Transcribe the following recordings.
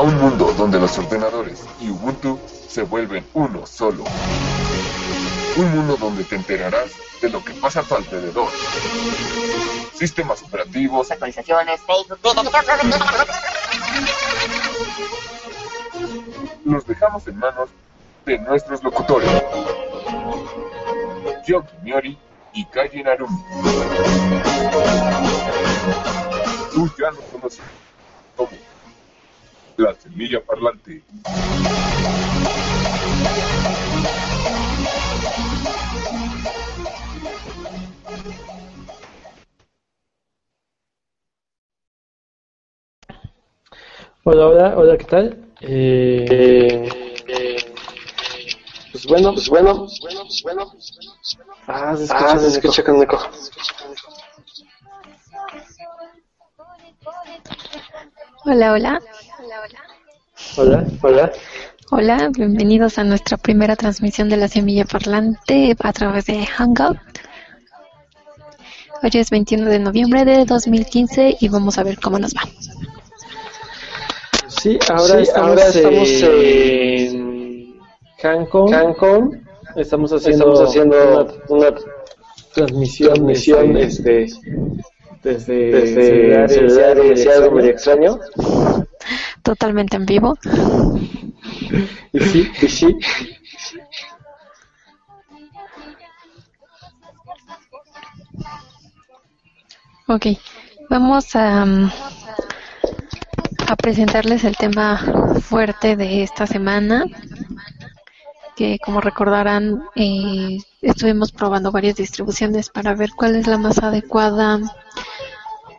a un mundo donde los ordenadores y Ubuntu se vuelven uno solo. Un mundo donde te enterarás de lo que pasa a tu alrededor. Sistemas operativos, actualizaciones, Facebook, los dejamos en manos de nuestros locutores. Yoki Miori y Kaji Narumi. Tú ya lo conoces como la semilla parlante. Hola, hola, hola, ¿qué tal? Eh, eh, pues bueno, pues bueno, pues bueno. Ah, se escucha, se escucha con eco. Hola, hola. Hola, hola. Hola, bienvenidos a nuestra primera transmisión de la semilla parlante a través de Hangout. Hoy es 21 de noviembre de 2015 y vamos a ver cómo nos va. Sí, ahora Sí, estamos, ahora estamos en Cancún. Cancún. Estamos haciendo, Estamos haciendo una una transmisión, transmisión este, este, desde, desde celulares, celulares, algo algo medio extraño. Totalmente en vivo. Y sí, Y sí, Ok, vamos a, mm, a presentarles el tema fuerte de esta semana, que como recordarán, eh, estuvimos probando varias distribuciones para ver cuál es la más adecuada,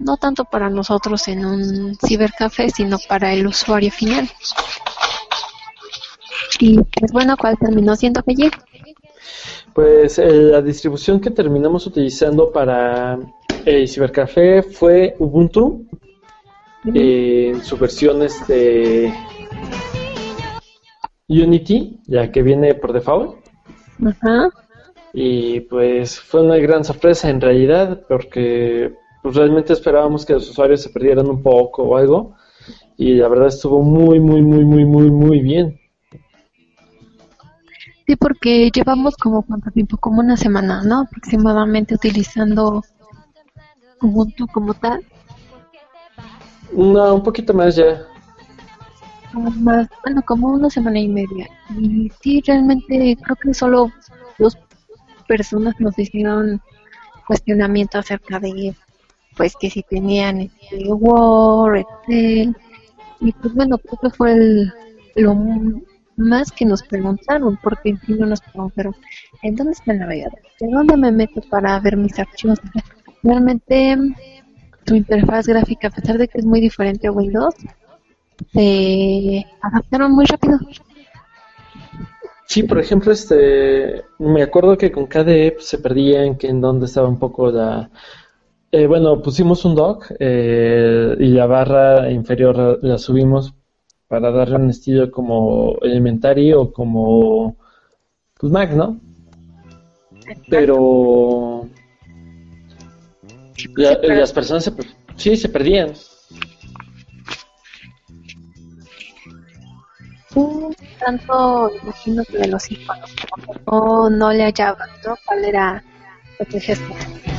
no tanto para nosotros en un cibercafé, sino para el usuario final. Y pues bueno, ¿cuál terminó siendo que pues eh, la distribución que terminamos utilizando para el cibercafé fue Ubuntu eh, en su versión este Unity, ya que viene por default. Ajá. Y pues fue una gran sorpresa en realidad, porque pues, realmente esperábamos que los usuarios se perdieran un poco o algo. Y la verdad estuvo muy, muy, muy, muy, muy, muy bien. Sí, porque llevamos como cuánto tiempo, como una semana, ¿no? Aproximadamente utilizando Ubuntu como tal. No, un poquito más ya. Más, bueno, como una semana y media. Y sí, realmente creo que solo dos personas nos hicieron cuestionamiento acerca de, pues, que si tenían este, Word, Excel. Y pues bueno, creo que fue el, lo más que nos preguntaron, porque en fin no nos preguntaron, ¿en dónde está el navegador? ¿De dónde me meto para ver mis archivos? Realmente tu interfaz gráfica, a pesar de que es muy diferente a Windows, se adaptaron muy rápido. Sí, por ejemplo, este, me acuerdo que con KDE pues, se perdían, que en dónde estaba un poco la... eh, bueno, pusimos un dock eh, y la barra inferior la, subimos para darle un estilo como Elementary o como pues Mac, ¿no? Pero la- las personas se, sí se perdían. Tanto, imagino que de los iconos, como que no, no le hallaba, ¿no? ¿Cuál era el gesto? Y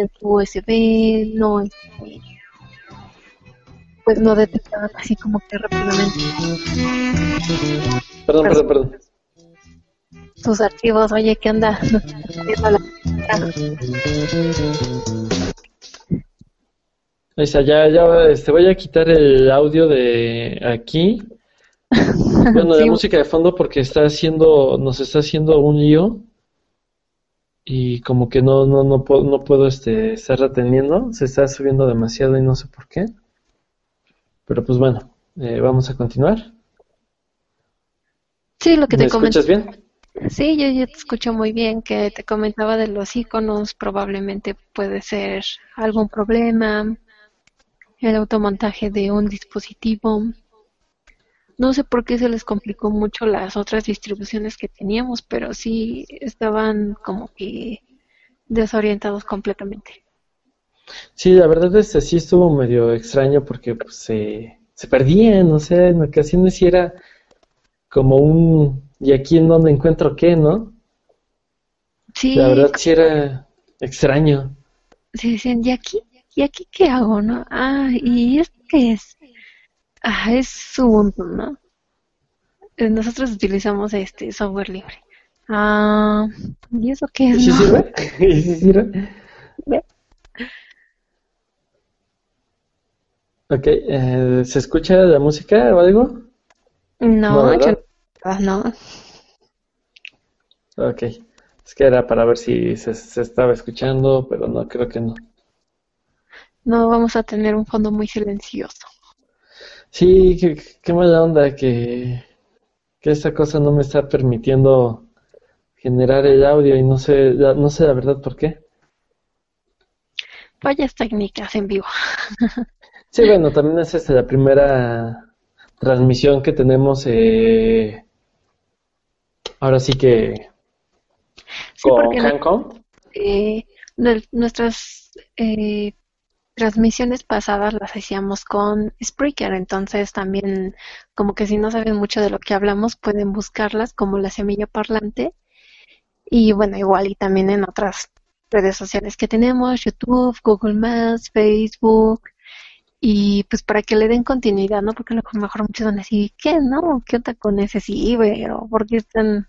en su USB no, este, pues no detectaba así como que rápidamente Perdón, perdón, perdón. sus archivos. Oye, ¿qué onda? La- Ahí está, ya, ya, este, voy a quitar el audio de aquí. Bueno, la Sí. música de fondo porque está haciendo, nos está haciendo un lío y como que no, no, no puedo, no puedo este, estar reteniendo, se está subiendo demasiado y no sé por qué. Pero pues bueno, eh, vamos a continuar. Sí, lo que ¿Me te comenté. escuchas bien? Sí, yo, yo te escucho muy bien, que te comentaba de los iconos, probablemente puede ser algún problema, el automontaje de un dispositivo. No sé por qué se les complicó mucho las otras distribuciones que teníamos, pero sí estaban como que desorientados completamente. Sí, la verdad es que sí estuvo medio extraño porque pues, se, se perdían, o sea, en ocasiones sí era como un ¿y aquí en donde encuentro qué, no? Sí. La verdad sí era extraño. Sí, dicen, ¿y aquí? ¿Y aquí qué hago, no? Ah, ¿y esto qué es? Ah, es Ubuntu, ¿no? Eh, Nosotros utilizamos este software libre. Ah, ¿y eso qué ¿Y es? sí no? sirve? ¿Y sirve? Ok, eh, ¿se escucha la música o algo? No, No, no. Ok, es que era para ver si se, se estaba escuchando, pero no, creo que no. No vamos a tener un fondo muy silencioso. Sí, qué, qué mala onda que, que esta cosa no me está permitiendo generar el audio y no sé, la- no sé la verdad por qué. Fallas técnicas en vivo. Sí, bueno, también es esta la primera transmisión que tenemos, eh, ahora sí que Sí, con Hancock. eh, nue- nuestras eh, transmisiones pasadas las hacíamos con Spreaker, entonces también como que si no saben mucho de lo que hablamos pueden buscarlas como la semilla parlante y bueno, igual y también en otras redes sociales que tenemos, YouTube, Google Maps, Facebook y pues para que le den continuidad, ¿no? Porque a lo mejor muchos van a decir, ¿qué no? ¿Qué onda con ese ciber? ¿O por qué están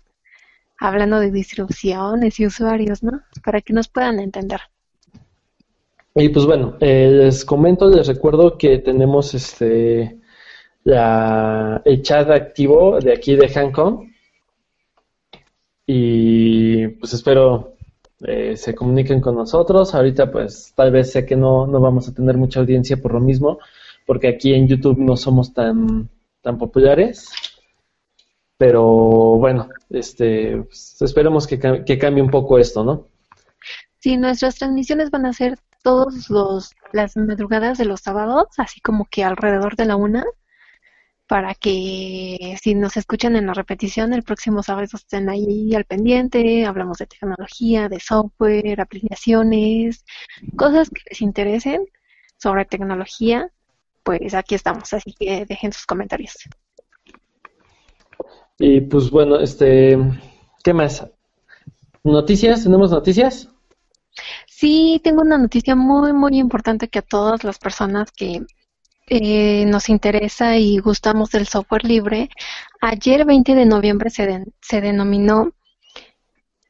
hablando de distribuciones y usuarios, ¿no? Para que nos puedan entender. Y pues bueno, eh, les comento, les recuerdo que tenemos este la, el chat activo de aquí de Hancock y pues espero eh, se comuniquen con nosotros. Ahorita pues tal vez sé que no, no vamos a tener mucha audiencia por lo mismo, porque aquí en YouTube no somos tan, tan populares. Pero bueno, este, pues, esperemos que, que cambie un poco esto, ¿no? Sí, nuestras transmisiones van a ser todos los las madrugadas de los sábados, así como que alrededor de la una, para que si nos escuchan en la repetición el próximo sábado estén ahí al pendiente, hablamos de tecnología, de software, aplicaciones, cosas que les interesen sobre tecnología, pues aquí estamos, así que dejen sus comentarios. Y pues bueno, este, ¿qué más? ¿Noticias? ¿Tenemos noticias? Sí, tengo una noticia muy, muy importante que a todas las personas que eh, nos interesa y gustamos del software libre, ayer 20 de noviembre se, se denominó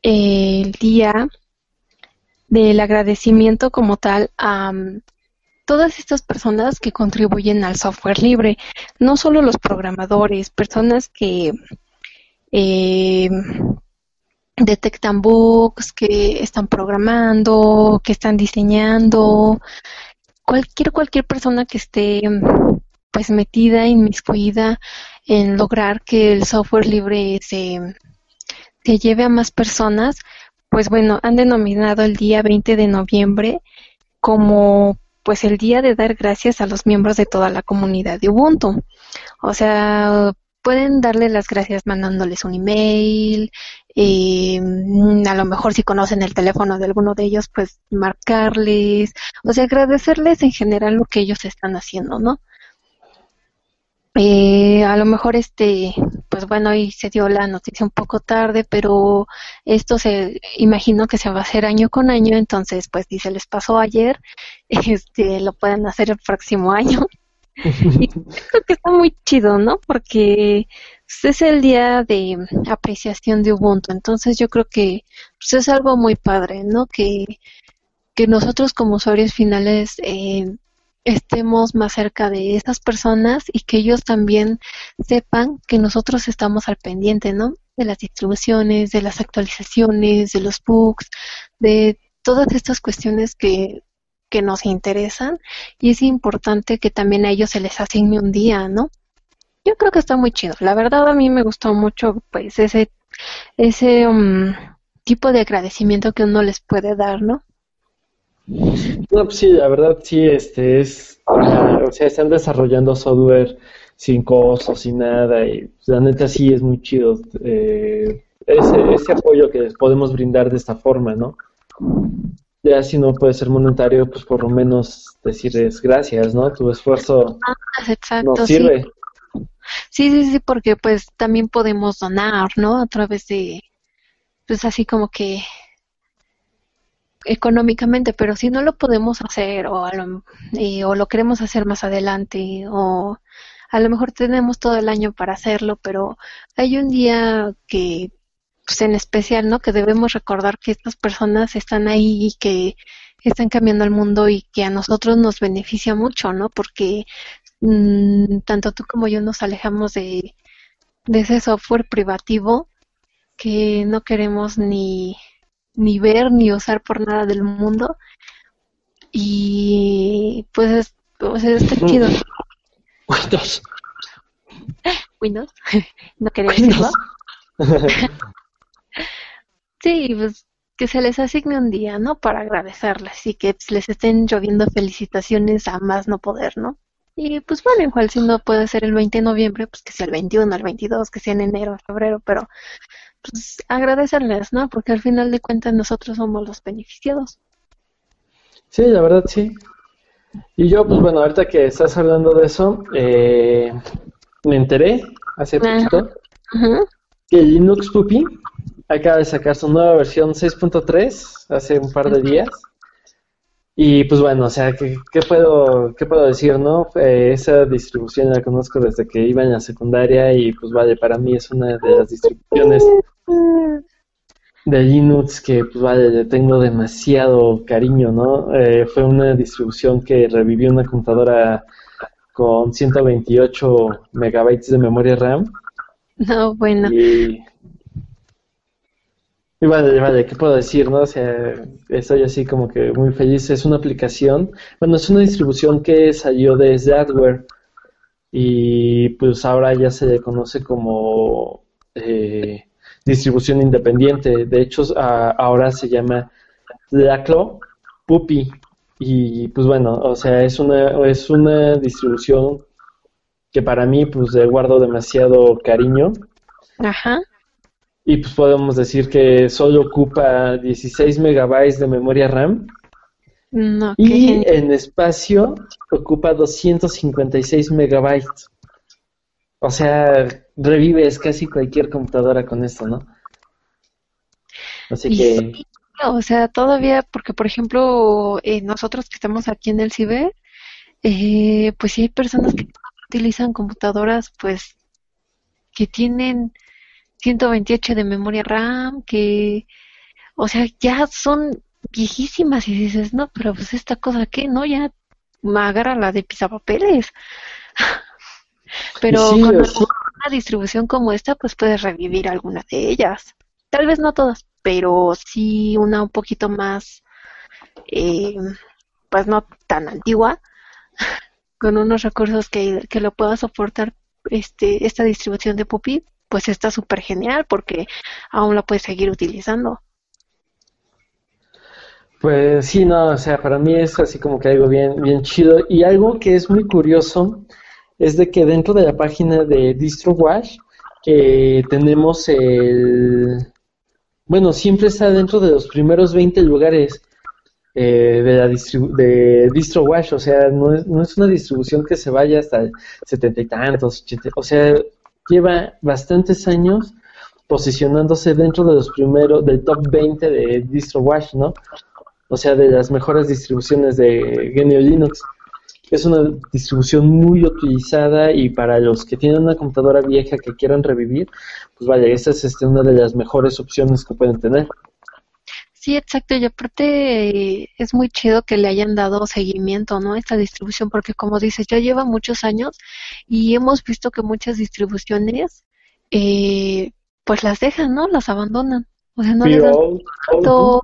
el día del agradecimiento como tal a mm, todas estas personas que contribuyen al software libre, no solo los programadores, personas que eh, detectan bugs, que están programando, que están diseñando, cualquier cualquier persona que esté pues metida, inmiscuida en lograr que el software libre se, se lleve a más personas, pues bueno, han denominado el día 20 de noviembre como pues el día de dar gracias a los miembros de toda la comunidad de Ubuntu. O sea, pueden darle las gracias mandándoles un email, eh, a lo mejor si conocen el teléfono de alguno de ellos, pues marcarles, o sea, agradecerles en general lo que ellos están haciendo, ¿no? Eh, a lo mejor este, pues bueno, hoy se dio la noticia un poco tarde, pero esto se imagino que se va a hacer año con año, entonces pues si se les pasó ayer, este, lo pueden hacer el próximo año. Y creo que está muy chido, ¿no? Porque pues, es el día de apreciación de Ubuntu, entonces yo creo que pues, es algo muy padre, ¿no? Que, que nosotros como usuarios finales eh, estemos más cerca de esas personas y que ellos también sepan que nosotros estamos al pendiente, ¿no? De las distribuciones, de las actualizaciones, de los bugs, de todas estas cuestiones que, que nos interesan y es importante que también a ellos se les asigne un día, ¿no? Yo creo que está muy chido. La verdad a mí me gustó mucho pues ese ese um, tipo de agradecimiento que uno les puede dar, ¿no? No, pues sí, la verdad sí, este es, o sea, están desarrollando software sin costo, sin nada, y pues, la neta sí es muy chido eh, ese, ese apoyo que les podemos brindar de esta forma, ¿no? Ya si no puede ser monetario, pues por lo menos decirles gracias, ¿no? Tu esfuerzo Ah, exacto, nos sí. sirve. Sí, sí, sí, porque pues también podemos donar, ¿no? A través de, pues así como que económicamente, pero si no lo podemos hacer o, a lo, eh, o lo queremos hacer más adelante o a lo mejor tenemos todo el año para hacerlo, pero hay un día que, pues en especial, ¿no? Que debemos recordar que estas personas están ahí y que están cambiando el mundo y que a nosotros nos beneficia mucho, ¿no? Porque mm, tanto tú como yo nos alejamos de, de ese software privativo que no queremos ni, ni ver ni usar por nada del mundo. Y pues, es- sea, está chido. Windows. Windows, no quería decirlo. Sí, pues que se les asigne un día, ¿no? Para agradecerles y que pues, les estén lloviendo felicitaciones a más no poder, ¿no? Y pues bueno, igual si no puede ser el 20 de noviembre, pues que sea el 21, el 22, que sea en enero, febrero, pero pues agradecerles, ¿no? Porque al final de cuentas nosotros somos los beneficiados. Sí, la verdad sí. Y yo, pues bueno, ahorita que estás hablando de eso, eh, me enteré hace poquito que Linux Puppy acaba de sacar su nueva versión 6.3 hace un par de días. Y pues bueno, o sea, ¿qué, qué puedo, qué puedo decir, no? Eh, esa distribución la conozco desde que iba en la secundaria y pues vale, para mí es una de las distribuciones de Linux que pues vale, le tengo demasiado cariño, ¿no? Eh, fue una distribución que revivió una computadora con 128 megabytes de memoria RAM No, bueno, y, y vale, vale, ¿qué puedo decir, no? O sea, estoy así como que muy feliz. Es una aplicación, bueno, es una distribución que salió desde Adware y pues ahora ya se le conoce como eh, distribución independiente. De hecho, ahora se llama Laclo Puppy y pues bueno, o sea, es una, es una distribución que para mí pues le guardo demasiado cariño. ajá. Y pues podemos decir que solo ocupa 16 megabytes de memoria RAM No, qué y en espacio ocupa 256 megabytes. O sea, revives casi cualquier computadora con esto, ¿no? Así Y que, sí, o sea, todavía, porque por ejemplo, eh, nosotros que estamos aquí en el ciber, eh, pues sí hay personas que utilizan computadoras, pues, que tienen 128 de memoria RAM, que, o sea, ya son viejísimas y dices, no, pero pues esta cosa qué, ¿no? Ya agarra la de pisapapeles. Pero sí, con sí. una distribución como esta, pues puedes revivir alguna de ellas. Tal vez no todas, pero sí una un poquito más, eh, pues no tan antigua, con unos recursos que, que lo pueda soportar este, esta distribución de Puppy, pues está súper genial porque aún la puedes seguir utilizando. Pues sí, no, o sea, para mí es así como que algo bien, bien chido. Y algo que es muy curioso es de que dentro de la página de DistroWash eh, tenemos el... Bueno, siempre está dentro de los primeros 20 lugares eh, de la de DistroWash, o sea, no es, no es una distribución que se vaya hasta setenta y tantos, ochenta, o sea, lleva bastantes años posicionándose dentro de los primeros, del top 20 de DistroWash, ¿no? O sea, de las mejores distribuciones de GNU Linux. Es una distribución muy utilizada y para los que tienen una computadora vieja que quieran revivir, pues vaya, esta es este, una de las mejores opciones que pueden tener. Sí, exacto, y aparte eh, es muy chido que le hayan dado seguimiento, ¿no? Esta distribución, porque como dices, ya lleva muchos años y hemos visto que muchas distribuciones, eh, pues las dejan, ¿no? Las abandonan. O sea, no les dan seguimiento,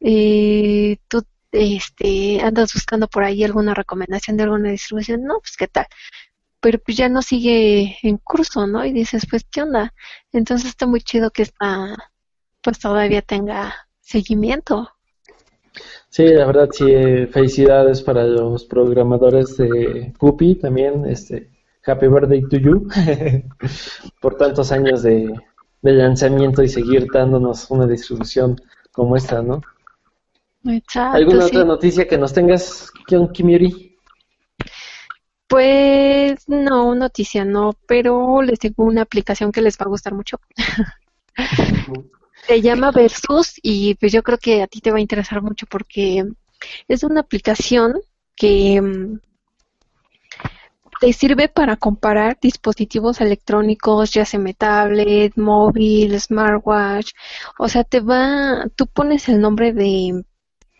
eh, tú este, andas buscando por ahí alguna recomendación de alguna distribución, no, pues qué tal. Pero pues ya no sigue en curso, ¿no? Y dices, pues, ¿qué onda? Entonces está muy chido que esta, pues todavía tenga seguimiento. Sí, la verdad, sí, eh, felicidades para los programadores de Puppy también, este, Happy Birthday to you, por tantos años de, de lanzamiento y seguir dándonos una distribución como esta, ¿no? Exacto, ¿Alguna sí. otra noticia que nos tengas, Kion? Pues no, noticia no, pero les tengo una aplicación que les va a gustar mucho. Se llama Versus y pues yo creo que a ti te va a interesar mucho porque es una aplicación que mm, te sirve para comparar dispositivos electrónicos, ya sea tablet, móvil, smartwatch. O sea, te va, tú pones el nombre de,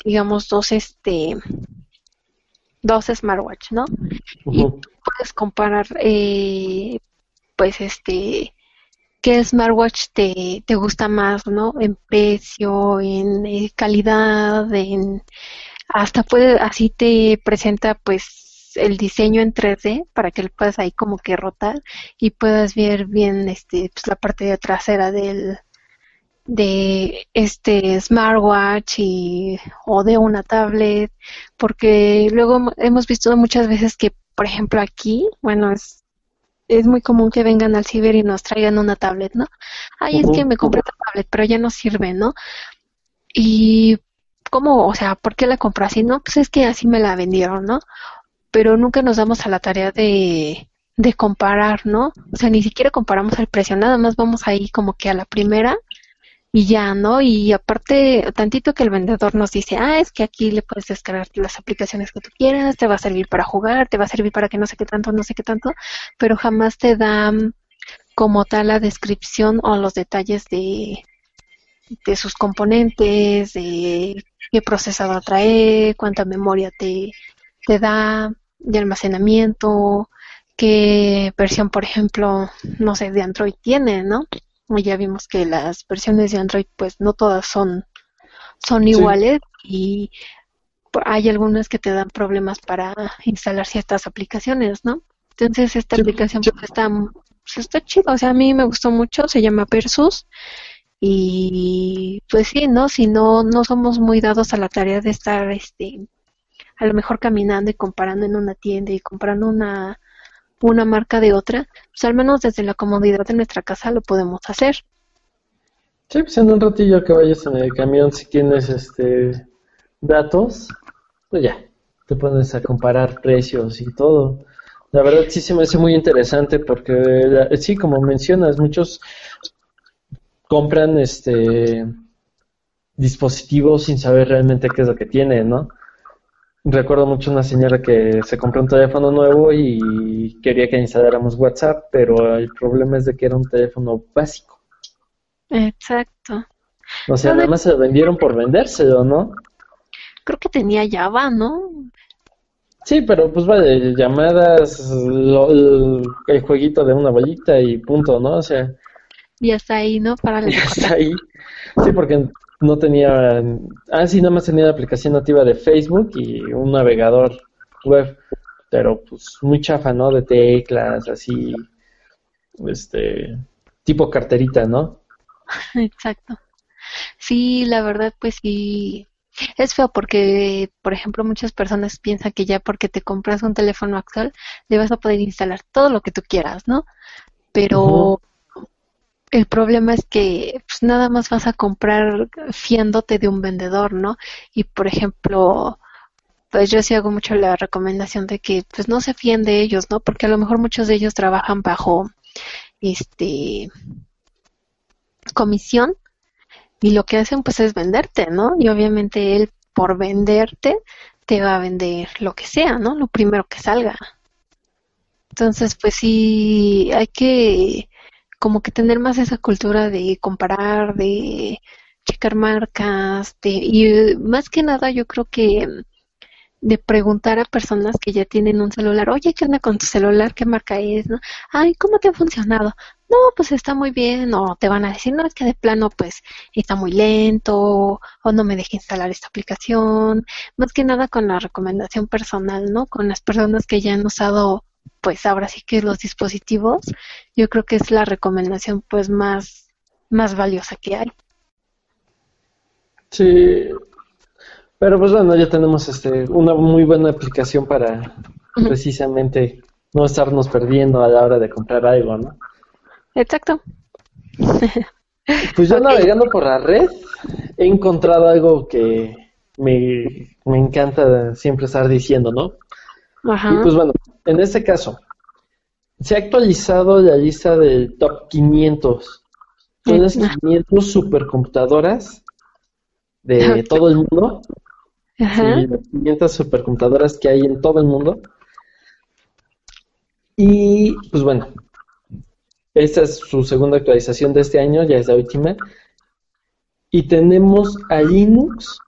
digamos, dos, este, dos smartwatch, ¿no? Y Ujú. puedes comparar, eh, pues, este, qué smartwatch te, te gusta más, ¿no? En precio, en eh, calidad, en hasta puede, así te presenta pues el diseño en 3D para que lo puedas ahí como que rotar y puedas ver bien este pues la parte de trasera del de este smartwatch y o de una tablet porque luego hem- hemos visto muchas veces que por ejemplo aquí bueno es es muy común que vengan al ciber y nos traigan una tablet, ¿no? Ay, es que me compré esta tablet, pero ya no sirve, ¿no? Y ¿cómo? O sea, ¿por qué la compré así? No, pues es que así me la vendieron, ¿no? Pero nunca nos damos a la tarea de, de comparar, ¿no? O sea, ni siquiera comparamos el precio, nada más vamos ahí como que a la primera y ya, ¿no? Y aparte, tantito que el vendedor nos dice, ah, es que aquí le puedes descargar las aplicaciones que tú quieras, te va a servir para jugar, te va a servir para que no sé qué tanto, no sé qué tanto, pero jamás te da mm, como tal la descripción o los detalles de, de sus componentes, de qué procesador trae, cuánta memoria te, te da de almacenamiento, qué versión, por ejemplo, no sé, de Android tiene, ¿no? Y ya vimos que las versiones de Android, pues no todas son, son Sí. iguales y hay algunas que te dan problemas para instalar ciertas aplicaciones, ¿no? Entonces esta Sí, aplicación sí. pues está, pues, está chida, o sea, a mí me gustó mucho, se llama Versus y pues sí, ¿no? Si no, no somos muy dados a la tarea de estar, este, a lo mejor caminando y comparando en una tienda y comprando una, una marca de otra, pues al menos desde la comodidad de nuestra casa lo podemos hacer. Sí, pues en un ratillo que vayas en el camión, si tienes este datos, pues ya, te pones a comparar precios y todo. La verdad sí se me hace muy interesante porque la- sí, como mencionas, muchos compran este dispositivos sin saber realmente qué es lo que tienen, ¿no? Recuerdo mucho una señora que se compró un teléfono nuevo y quería que instaláramos WhatsApp, pero el problema es de que era un teléfono básico. Exacto. O sea, nada más se lo vendieron por vendérselo, ¿no? Creo que tenía Java, ¿no? Sí, pero pues vale, llamadas, lo- el, el jueguito de una bolita y punto, ¿no? O sea, Y hasta ahí, ¿no? Para ya está ahí. Sí, porque no tenía... Ah, sí, nada más tenía la aplicación nativa de Facebook y un navegador web, pero pues muy chafa, ¿no? De teclas, así, este, tipo carterita, ¿no? Exacto. Sí, la verdad, pues sí. Es feo porque, por ejemplo, muchas personas piensan que ya porque te compras un teléfono actual, le vas a poder instalar todo lo que tú quieras, ¿no? Pero el problema es que pues, nada más vas a comprar fiándote de un vendedor, ¿no? Y, por ejemplo, pues yo sí hago mucho la recomendación de que pues no se fíen de ellos, ¿no? Porque a lo mejor muchos de ellos trabajan bajo este comisión y lo que hacen pues es venderte, ¿no? Y obviamente él por venderte te va a vender lo que sea, ¿no? Lo primero que salga. Entonces, pues sí, hay que como que tener más esa cultura de comparar, de checar marcas, de, y eh, más que nada yo creo que de preguntar a personas que ya tienen un celular, oye, ¿qué onda con tu celular? ¿Qué marca es? ¿No? Ay, ¿cómo te ha funcionado? No, pues está muy bien, o te van a decir, no, es que de plano, pues está muy lento, o no me deja instalar esta aplicación. Más que nada con la recomendación personal, ¿no? Con las personas que ya han usado, pues ahora sí que los dispositivos, yo creo que es la recomendación, pues más, más valiosa que hay. Sí, pero pues bueno, ya tenemos este una muy buena aplicación para precisamente no estarnos perdiendo a la hora de comprar algo, ¿no? Exacto. Pues yo navegando por la red he encontrado algo que me, me encanta siempre estar diciendo, ¿no? Ajá. Y pues bueno, en este caso, se ha actualizado la lista del top 500. Son las Ajá. 500 supercomputadoras de todo el mundo. Ajá. Sí, las 500 supercomputadoras que hay en todo el mundo. Y pues bueno, esta es su segunda actualización de este año, ya es la última. Y tenemos a Linux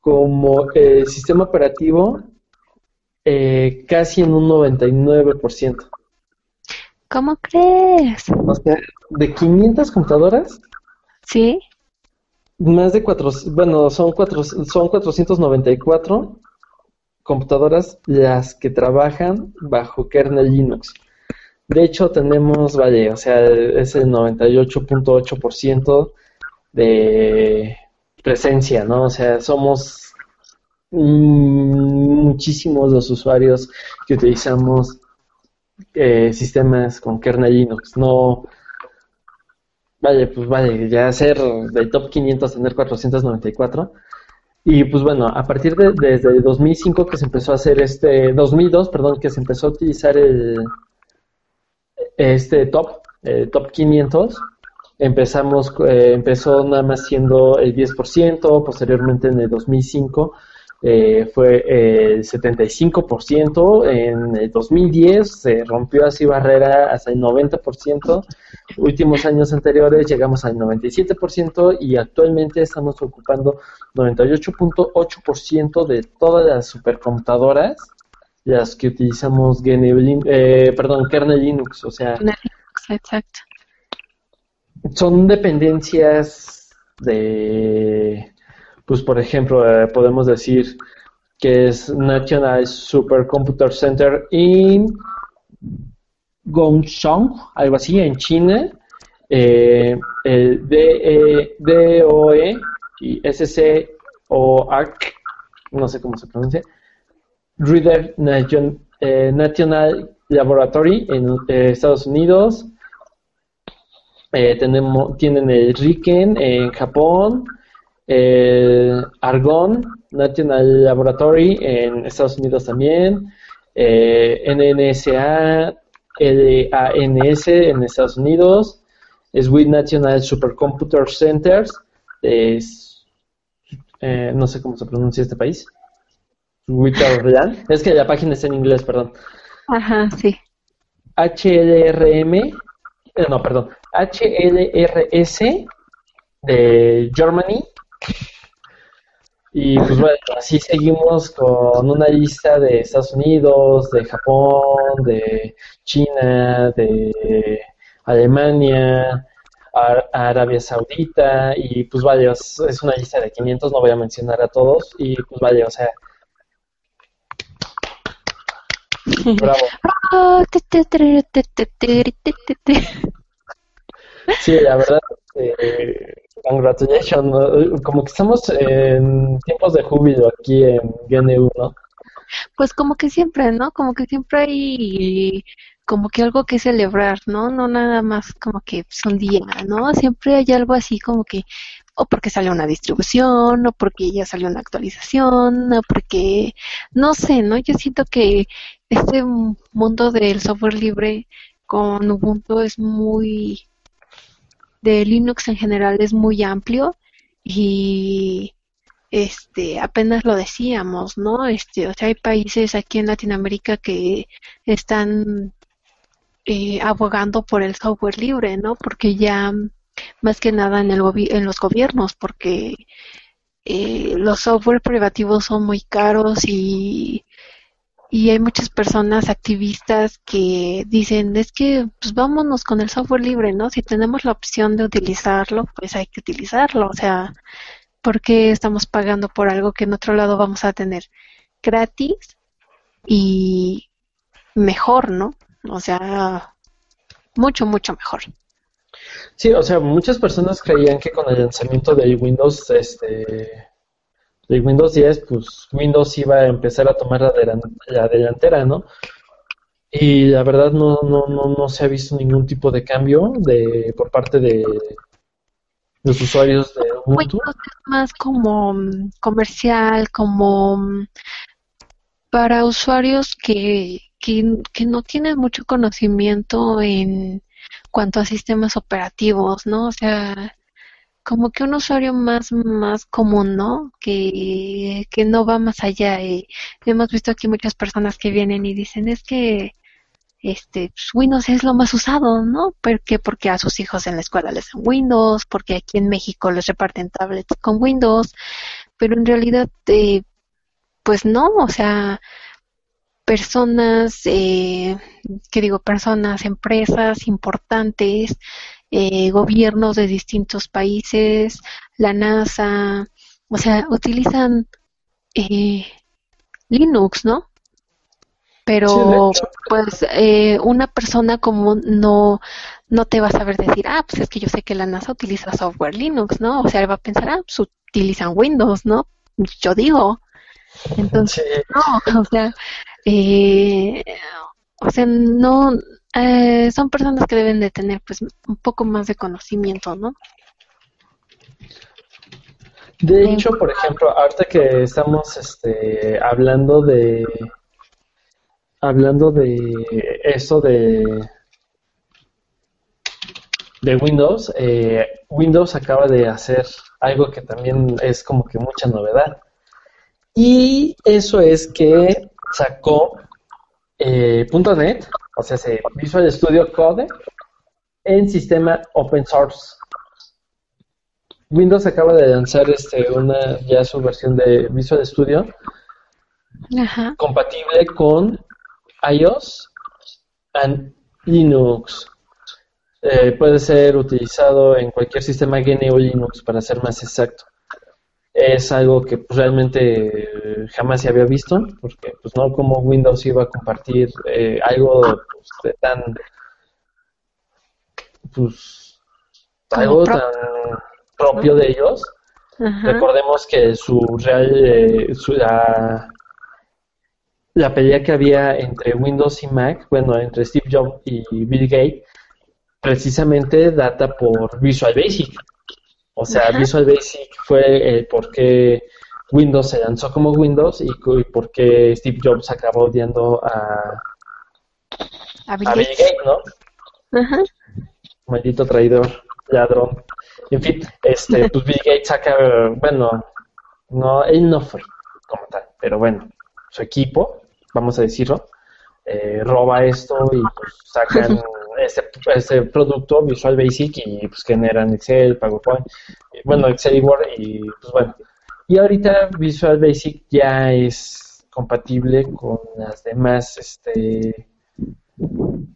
como eh, sistema operativo eh, casi en un 99%. ¿Cómo crees? O sea, de 500 computadoras, Sí. más de cuatro, bueno, son, cuatro, son 494 computadoras las que trabajan bajo kernel Linux. De hecho, tenemos, vale, o sea, es el 98.8% de presencia, ¿no? O sea, somos muchísimos los usuarios que utilizamos eh, sistemas con kernel Linux. No, vale, pues vale, ya ser del top 500 tener 494. Y pues bueno, a partir de desde 2005 que se empezó a hacer este, 2002, perdón, que se empezó a utilizar el este top, el top 500, empezamos, eh, empezó nada más siendo el 10%, posteriormente en el 2005 eh, fue el 75%, en el 2010 se rompió así barrera hasta el 90%, últimos años anteriores llegamos al 97% y actualmente estamos ocupando 98.8% de todas las supercomputadoras las que utilizamos eh, perdón, kernel Linux, o sea, Exacto. son dependencias de, pues por ejemplo, eh, podemos decir que es National Supercomputer Center in Gongchang, algo así, en China, eh, el DE, DOE y SC o ARC, no sé cómo se pronuncia, Reader eh, National Laboratory en eh, Estados Unidos, eh, tenemos, tienen el Riken en Japón, el Argonne National Laboratory en Estados Unidos también, eh, NNSA, LANS en Estados Unidos, Sweet National Supercomputer Centers, es, eh, no sé cómo se pronuncia este país, es que la página está en inglés, perdón. Ajá, sí. HLRM, eh, no, perdón, HLRS de Germany. Y pues bueno, así seguimos con una lista de Estados Unidos, de Japón, de China, de Alemania, Arabia Saudita y pues vaya, es una lista de 500, no voy a mencionar a todos y pues vaya, o sea... Bravo. Sí, la verdad, eh, congratulations. ¿no? Como que estamos en tiempos de júbilo aquí en GNU, ¿no? Pues como que siempre, ¿no? Como que siempre hay como que algo que celebrar, ¿no? No nada más como que es un día, ¿no? Siempre hay algo así como que o porque salió una distribución, o porque ya salió una actualización, o porque, no sé, ¿no? Yo siento que este mundo del software libre con Ubuntu es muy, de Linux en general es muy amplio y este apenas lo decíamos, ¿no? Este, o sea, hay países aquí en Latinoamérica que están eh, abogando por el software libre, ¿no? Porque ya más que nada en el en los gobiernos, porque eh, los software privativos son muy caros y y hay muchas personas activistas que dicen, es que pues vámonos con el software libre, ¿no? Si tenemos la opción de utilizarlo, pues hay que utilizarlo. O sea, ¿por qué estamos pagando por algo que en otro lado vamos a tener gratis y mejor, ¿no? O sea, mucho, mucho mejor. Sí, o sea, muchas personas creían que con el lanzamiento del Windows, este, del Windows 10, pues Windows iba a empezar a tomar la, delan- la delantera, ¿no? Y la verdad no, no, no, no se ha visto ningún tipo de cambio de, por parte de los usuarios de Ubuntu. Windows es más como mm, comercial, como mm, para usuarios que, que, que no tienen mucho conocimiento en cuanto a sistemas operativos, ¿no? O sea, como que un usuario más, más común, ¿no? Que, que no va más allá. Y hemos visto aquí muchas personas que vienen y dicen, es que este pues, Windows es lo más usado, ¿no? Porque porque a sus hijos en la escuela les dan Windows, porque aquí en México les reparten tablets con Windows, pero en realidad eh, pues no, o sea, personas, eh, ¿qué digo? Personas, empresas importantes, eh, gobiernos de distintos países, la NASA, o sea, utilizan eh, Linux, ¿no? Pero pues eh, una persona común no no te va a saber decir, ah, pues es que yo sé que la NASA utiliza software Linux, ¿no? O sea, él va a pensar, ah, pues utilizan Windows, ¿no? Yo digo. Entonces, no, o sea, eh, o sea, no, eh, son personas que deben de tener pues un poco más de conocimiento, ¿no? De hecho, por ejemplo, ahorita que estamos este, hablando de hablando de eso de de Windows, eh, Windows acaba de hacer algo que también es como que mucha novedad. Y eso es que sacó eh, .NET, o sea, se Visual Studio Code en sistema open source. Windows acaba de lanzar este una ya su versión de Visual Studio Ajá. compatible con iOS and Linux. Eh, puede ser utilizado en cualquier sistema GNU Linux para ser más exacto. Es algo que pues, realmente eh, jamás se había visto, porque pues no como Windows iba a compartir eh, algo pues, de tan pues algo tan propio de ellos. Ajá. Recordemos que su real eh, su- la, la pelea que había entre Windows y Mac, bueno, entre Steve Jobs y Bill Gates, precisamente data por Visual Basic. O sea. Visual Basic fue el por qué Windows se lanzó como Windows y, y por qué Steve Jobs acabó odiando a, A Bill a Bill Gates. ¿no? Ajá. maldito traidor, ladrón. En fin, este, pues Bill Gates saca, bueno, no, él no fue como tal, pero bueno, su equipo, vamos a decirlo, eh, roba esto y pues sacan este, este producto Visual Basic y pues generan Excel, PowerPoint, bueno, Excel y Word y pues bueno. Y ahorita Visual Basic ya es compatible con las demás, este,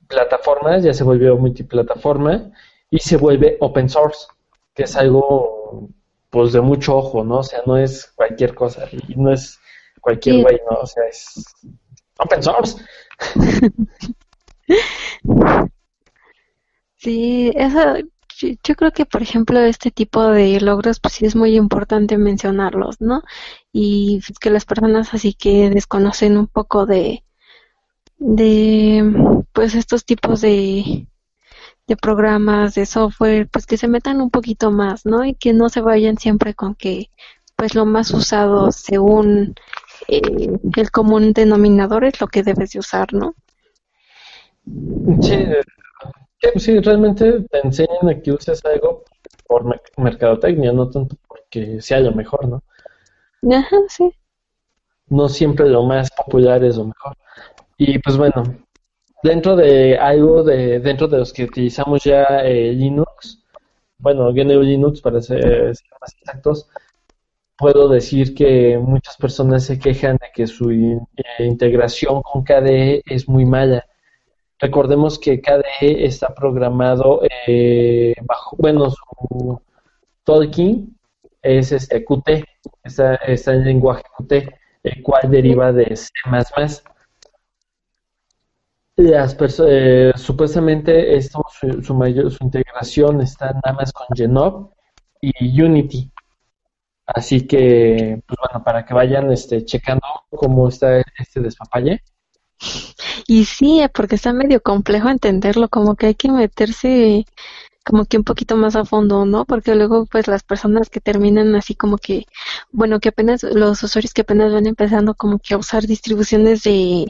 plataformas, ya se volvió multiplataforma y se vuelve open source, que es algo pues de mucho ojo, ¿no? O sea, no es cualquier cosa y no es cualquier Sí. güey, ¿no? O sea, es open source. Sí, eso, yo, creo que por ejemplo este tipo de logros pues sí es muy importante mencionarlos, ¿no? Y que las personas así que desconocen un poco de, de pues estos tipos de, de programas, de software, pues que se metan un poquito más, ¿no? Y que no se vayan siempre con que pues lo más usado según eh, el común denominador es lo que debes de usar, ¿no? Sí, sí, pues sí, realmente te enseñan a que uses algo por mer- mercadotecnia, no tanto porque sea lo mejor, ¿no? Ajá, sí. no siempre lo más popular es lo mejor. Y pues bueno, dentro de algo de dentro de los que utilizamos ya eh, Linux, bueno, GNU Linux para ser, ser más exactos, puedo decir que muchas personas se quejan de que su in- eh, integración con KDE es muy mala. Recordemos que KDE está programado eh, bajo, bueno, su Tolkien es este Qt, está, está en lenguaje Qt, el cual deriva de C++. Las eh, supuestamente esto, su, mayor, su integración está nada más con Genove y Unity. Así que, pues bueno, para que vayan este, checando cómo está este despapalle. Y sí, eh, porque está medio complejo entenderlo, como que hay que meterse, como que un poquito más a fondo, ¿no? Porque luego pues las personas que terminan así como que, bueno, que apenas, los usuarios que apenas van empezando como que a usar distribuciones de,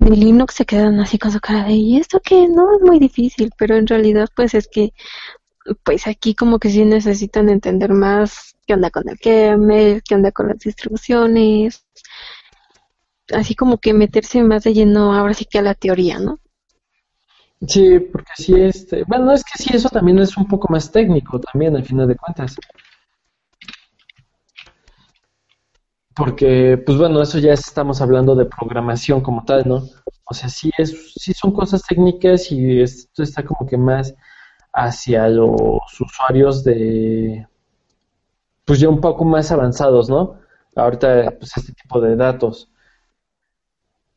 Linux se quedan así con su cara de, ¿y esto que No es muy difícil, pero en realidad pues es que, pues aquí como que sí necesitan entender más qué onda con el kernel, qué onda con las distribuciones, así como que meterse más de lleno ahora sí que a la teoría, ¿no? Sí, porque sí, este, bueno, es que sí, eso también es un poco más técnico también, al final de cuentas. Porque, pues bueno, eso ya estamos hablando de programación como tal, ¿no? O sea, sí, es, sí son cosas técnicas y esto está como que más hacia los usuarios de, pues ya un poco más avanzados, ¿no? Ahorita, pues este tipo de datos.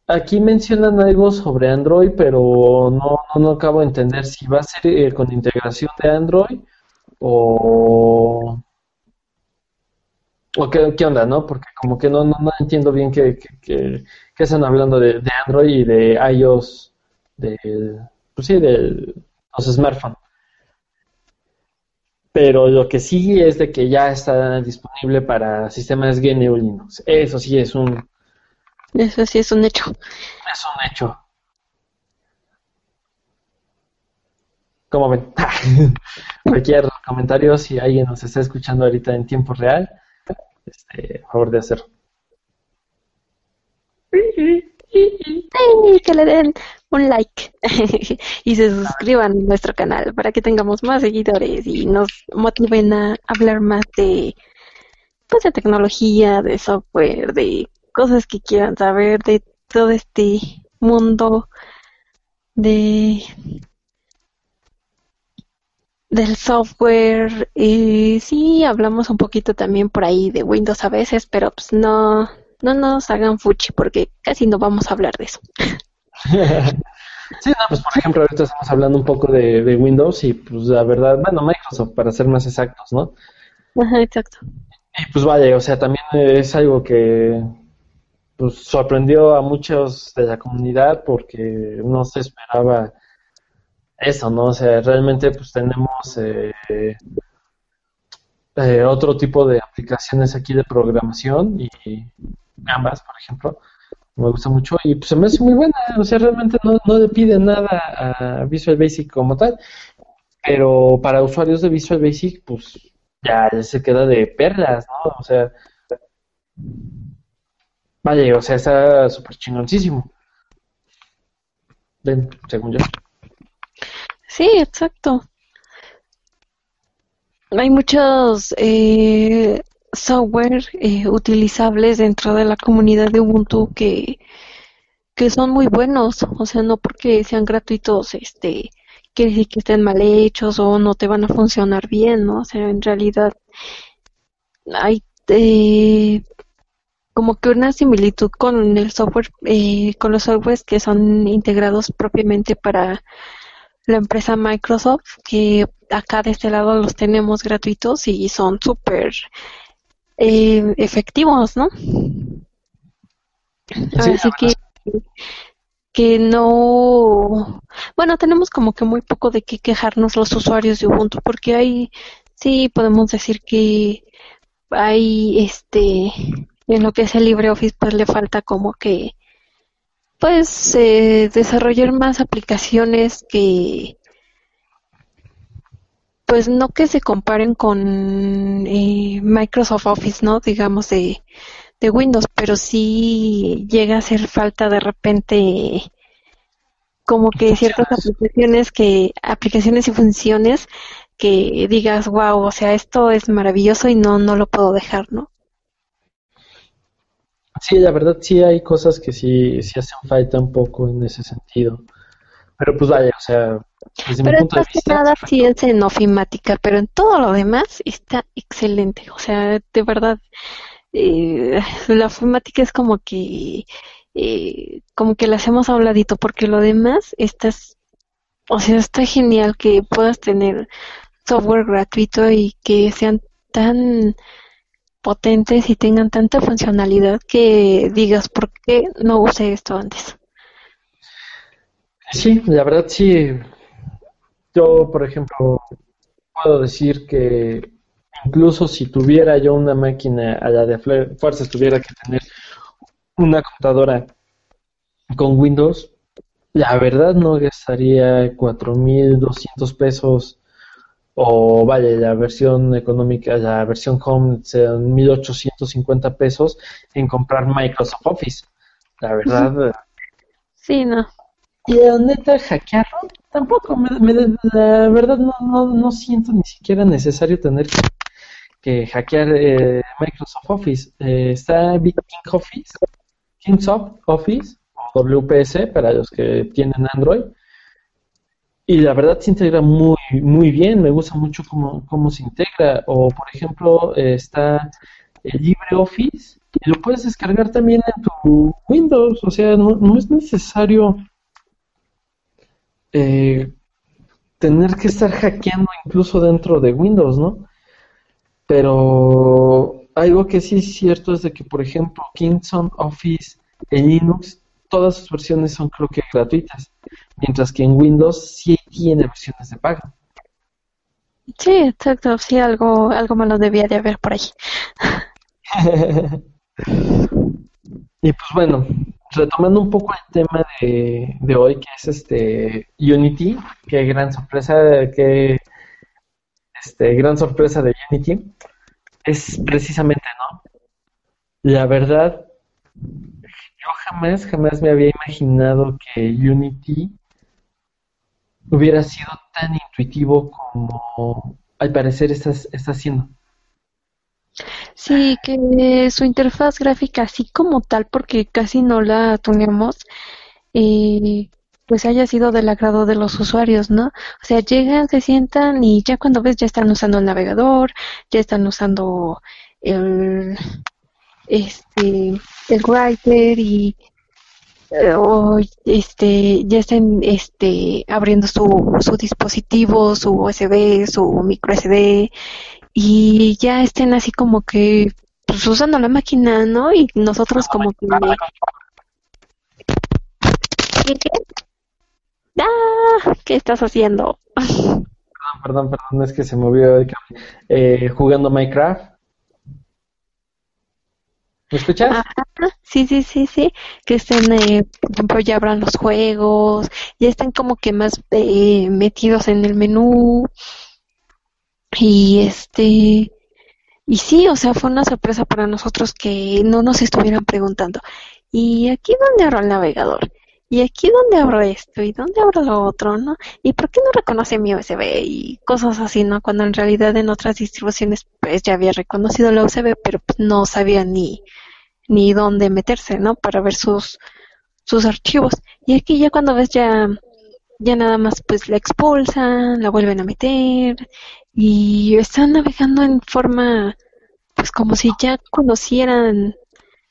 Aquí mencionan algo sobre Android, pero no, no, acabo de entender si va a ser eh, con integración de Android o, o qué, onda, ¿no? Porque como que no, no, entiendo bien qué, qué, están hablando de, Android y de iOS, de, pues sí, de los smartphones. Pero lo que sí es de que ya está disponible para sistemas GNU Linux. Eso sí es un, eso sí es un hecho. Es un hecho. ¿Cómo ven? Cualquier comentario, si alguien nos está escuchando ahorita en tiempo real, este, favor de hacerlo. que le den un like y se suscriban a nuestro canal para que tengamos más seguidores y nos motiven a hablar más de pues de tecnología, de software, de cosas que quieran saber de todo este mundo de del software. Y sí hablamos un poquito también por ahí de Windows a veces pero pues no no nos hagan fuchi porque casi no vamos a hablar de eso. Sí no pues por ejemplo ahorita estamos hablando un poco de, de Windows y pues la verdad bueno Microsoft para ser más exactos no Ajá, exacto. Y pues vaya o sea también es algo que pues sorprendió a muchos de la comunidad porque no se esperaba eso, ¿no? O sea, realmente pues tenemos eh, eh, otro tipo de aplicaciones aquí de programación y ambas, por ejemplo, me gusta mucho y pues se me hace muy buena, o sea, realmente no, no le pide nada a Visual Basic como tal, pero para usuarios de Visual Basic pues ya se queda de perlas, ¿no? O sea, Vale, o sea, está súper chingoncísimo. Ven, según yo. Sí, exacto. Hay muchos eh, software eh, utilizables dentro de la comunidad de Ubuntu que, que son muy buenos. O sea, no porque sean gratuitos, este, quiere decir que estén mal hechos o no te van a funcionar bien, ¿no? O sea, en realidad hay eh, como que una similitud con el software, eh, con los softwares que son integrados propiamente para la empresa Microsoft, que acá de este lado los tenemos gratuitos y son súper eh, efectivos, ¿no? Así que que no, bueno, tenemos como que muy poco de qué quejarnos los usuarios de Ubuntu, porque hay, sí podemos decir que hay este en lo que es el LibreOffice pues le falta como que pues eh, desarrollar más aplicaciones que pues no que se comparen con eh, Microsoft Office, ¿no? Digamos de, de Windows, pero sí llega a hacer falta de repente como que ciertas aplicaciones que aplicaciones y funciones que digas, wow, o sea, esto es maravilloso y no no lo puedo dejar, ¿no? Sí, la verdad sí hay cosas que sí, sí hacen falta un poco en ese sentido. Pero pues vaya, o sea, desde mi punto de vista... nada sí es en ofimática, pero en todo lo demás está excelente. O sea, de verdad, eh, la ofimática es como que... Eh, como que la hacemos a un ladito, porque lo demás estás... O sea, está genial que puedas tener software gratuito y que sean tan potentes y tengan tanta funcionalidad que digas, ¿por qué no usé esto antes? Sí, la verdad sí. yo, por ejemplo, puedo decir que incluso si tuviera yo una máquina a la de fuerza, tuviera que tener una computadora con Windows, la verdad no gastaría 4.200 pesos o vaya, la versión económica, la versión home, sean 1.850 pesos en comprar Microsoft Office. La verdad. Sí, no. Y la neta, hackearlo, tampoco. la verdad, no, no, no siento ni siquiera necesario tener que, hackear eh, Microsoft Office. Eh, está Big King Office, Kingsoft Office, WPS para los que tienen Android. Y la verdad se integra muy, muy bien. Me gusta mucho cómo, cómo se integra. O, por ejemplo, está el LibreOffice y lo puedes descargar también en tu Windows. O sea, no, no es necesario eh, tener que estar hackeando incluso dentro de Windows, ¿no? Pero algo que sí es cierto es de que, por ejemplo, Kingston Office en Linux, todas sus versiones son creo que gratuitas, mientras que en Windows sí tiene versiones de pago. Sí, exacto, sí, algo, algo malo debía de haber por ahí. y pues bueno, retomando un poco el tema de, de hoy, que es este Unity, qué gran sorpresa, qué este, gran sorpresa de Unity, es precisamente, ¿no? La verdad, yo jamás, jamás me había imaginado que Unity hubiera sido tan intuitivo como al parecer está, haciendo. Sí, que su interfaz gráfica, así como tal, porque casi no la tuneamos, eh, pues haya sido del agrado de los usuarios, ¿no? O sea, llegan, se sientan y ya cuando ves ya están usando el navegador, ya están usando el, este, el writer y eh, o este ya están este abriendo su, su dispositivo, su USB, su micro SD y ya estén así como que pues, usando la máquina, ¿no? Y nosotros como que... ¿Qué, qué? ¡Ah! ¿Qué estás haciendo? Perdón, perdón, perdón, es que se movió el eh, jugando Minecraft. ¿Me escuchas? sí, sí, sí, sí. Que estén, eh, por ejemplo, ya abran los juegos, ya están como que más eh, metidos en el menú. Y este, y sí, o sea, fue una sorpresa para nosotros que no nos estuvieran preguntando, ¿y aquí dónde abro el navegador? ¿Y aquí dónde abro esto? ¿Y dónde abro lo otro? ¿No? ¿Y por qué no reconoce mi USB? Y cosas así, ¿no? Cuando en realidad en otras distribuciones pues ya había reconocido la USB, pero pues, no sabía ni, ni dónde meterse, ¿no? Para ver sus, sus archivos. Y aquí ya cuando ves ya, ya nada más pues la expulsan, la vuelven a meter y están navegando en forma, pues como si ya conocieran.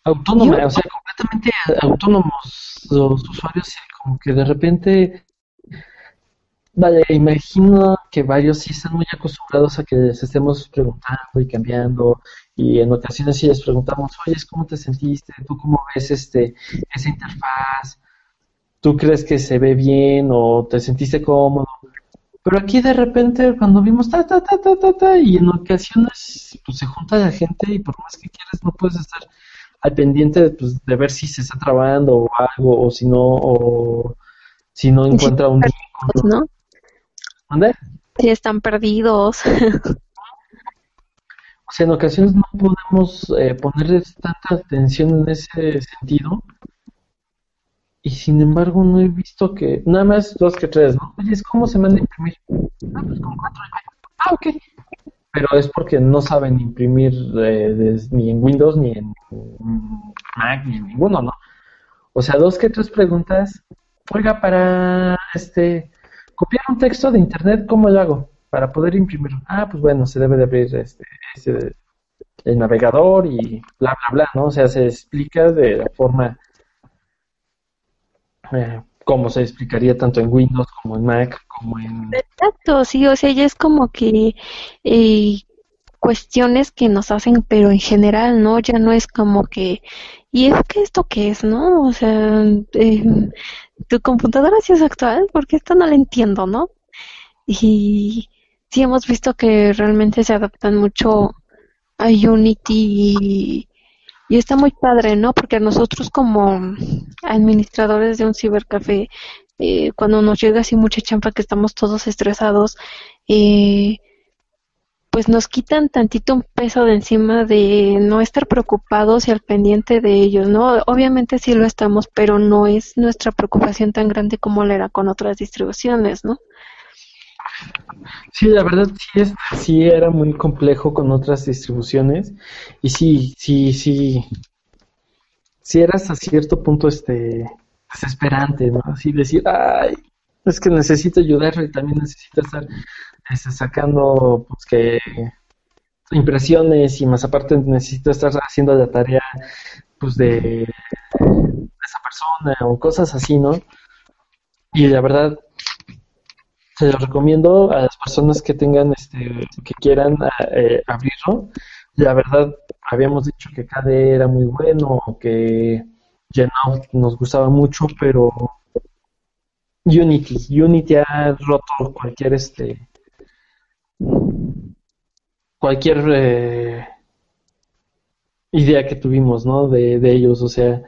Autónoma, o sea, completamente autónomos los usuarios, como que de repente, vale, imagino que varios sí están muy acostumbrados a que les estemos preguntando y cambiando, y en ocasiones sí les preguntamos, oye, ¿cómo te sentiste? ¿Tú cómo ves este esa interfaz? ¿Tú crees que se ve bien o te sentiste cómodo? Pero aquí de repente cuando vimos ta ta ta ta ta ta y en ocasiones pues se junta la gente y por más que quieras no puedes estar al pendiente de, pues, de ver si se está trabando o algo o si no o si no encuentra un ¿no? ¿Dónde? Si están perdidos. o sea, en ocasiones no podemos eh, ponerles tanta atención en ese sentido y sin embargo no he visto que, nada más dos que tres, ¿no? Oye, ¿cómo se manda a imprimir? Ah, pues con cuatro. Ah, ok. Pero es porque no saben imprimir eh, ni en Windows, ni en Mac, ni en ninguno, ¿no? O sea, dos que tres preguntas. Oiga, para este copiar un texto de internet, ¿cómo lo hago? Para poder imprimir. Ah, pues bueno, se debe de abrir este, este el navegador y bla, bla, bla, ¿no? O sea, se explica de la forma eh, como se explicaría tanto en Windows como en Mac, como en... Exacto, sí, o sea, ya es como que eh, cuestiones que nos hacen, pero en general, ¿no? Ya no es como que, ¿y es que esto qué es, no? O sea, eh, tu computadora sí es actual, porque esto no la entiendo, ¿no? y sí hemos visto que realmente se adaptan mucho a Unity y, está muy padre, ¿no? Porque nosotros como administradores de un cibercafé, eh, cuando nos llega así mucha champa que estamos todos estresados, eh, pues nos quitan tantito un peso de encima de no estar preocupados y al pendiente de ellos, ¿no? Obviamente sí lo estamos, pero no es nuestra preocupación tan grande como la era con otras distribuciones, ¿no? Sí, la verdad sí, es, sí era muy complejo con otras distribuciones y sí, sí, sí, sí era hasta cierto punto este desesperante, ¿no? Así decir, ay, es que necesito ayudarlo y también necesito estar este, sacando pues que impresiones y más aparte necesito estar haciendo la tarea pues de esa persona o cosas así, ¿no? Y la verdad se lo recomiendo a las personas que tengan, este, que quieran eh, abrirlo. La verdad, habíamos dicho que KDE era muy bueno, que Genout nos gustaba mucho, pero Unity, Unity ha roto cualquier, este, cualquier eh, idea que tuvimos, ¿no? De, ellos, o sea,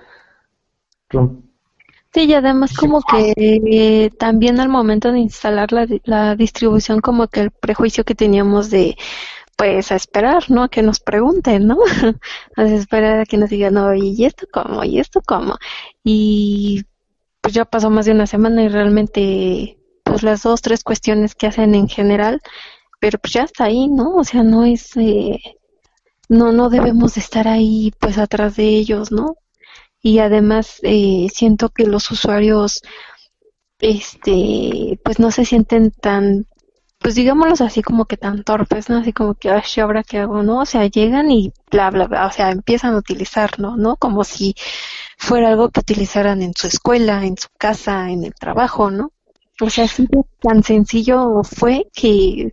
Sí, y además como que eh, también al momento de instalar la, la distribución como que el prejuicio que teníamos de pues a esperar, ¿no? A que nos pregunten, ¿no? a esperar a que nos digan, no, ¿y esto cómo? ¿Y esto cómo? Y pues ya pasó más de una semana y realmente pues las dos, tres cuestiones que hacen en general, pero pues ya está ahí, ¿no? O sea, no es... Eh, no, no debemos de estar ahí pues atrás de ellos, ¿no? Y además eh, siento que los usuarios este pues no se sienten tan pues digámoslo así como que tan torpes, ¿no? Así como que, ay, ¿ahora qué hago? ¿No? O sea, llegan y bla, bla, bla, o sea, empiezan a utilizarlo, ¿no? Como si fuera algo que utilizaran en su escuela, en su casa, en el trabajo, ¿no? O sea, así tan sencillo fue que,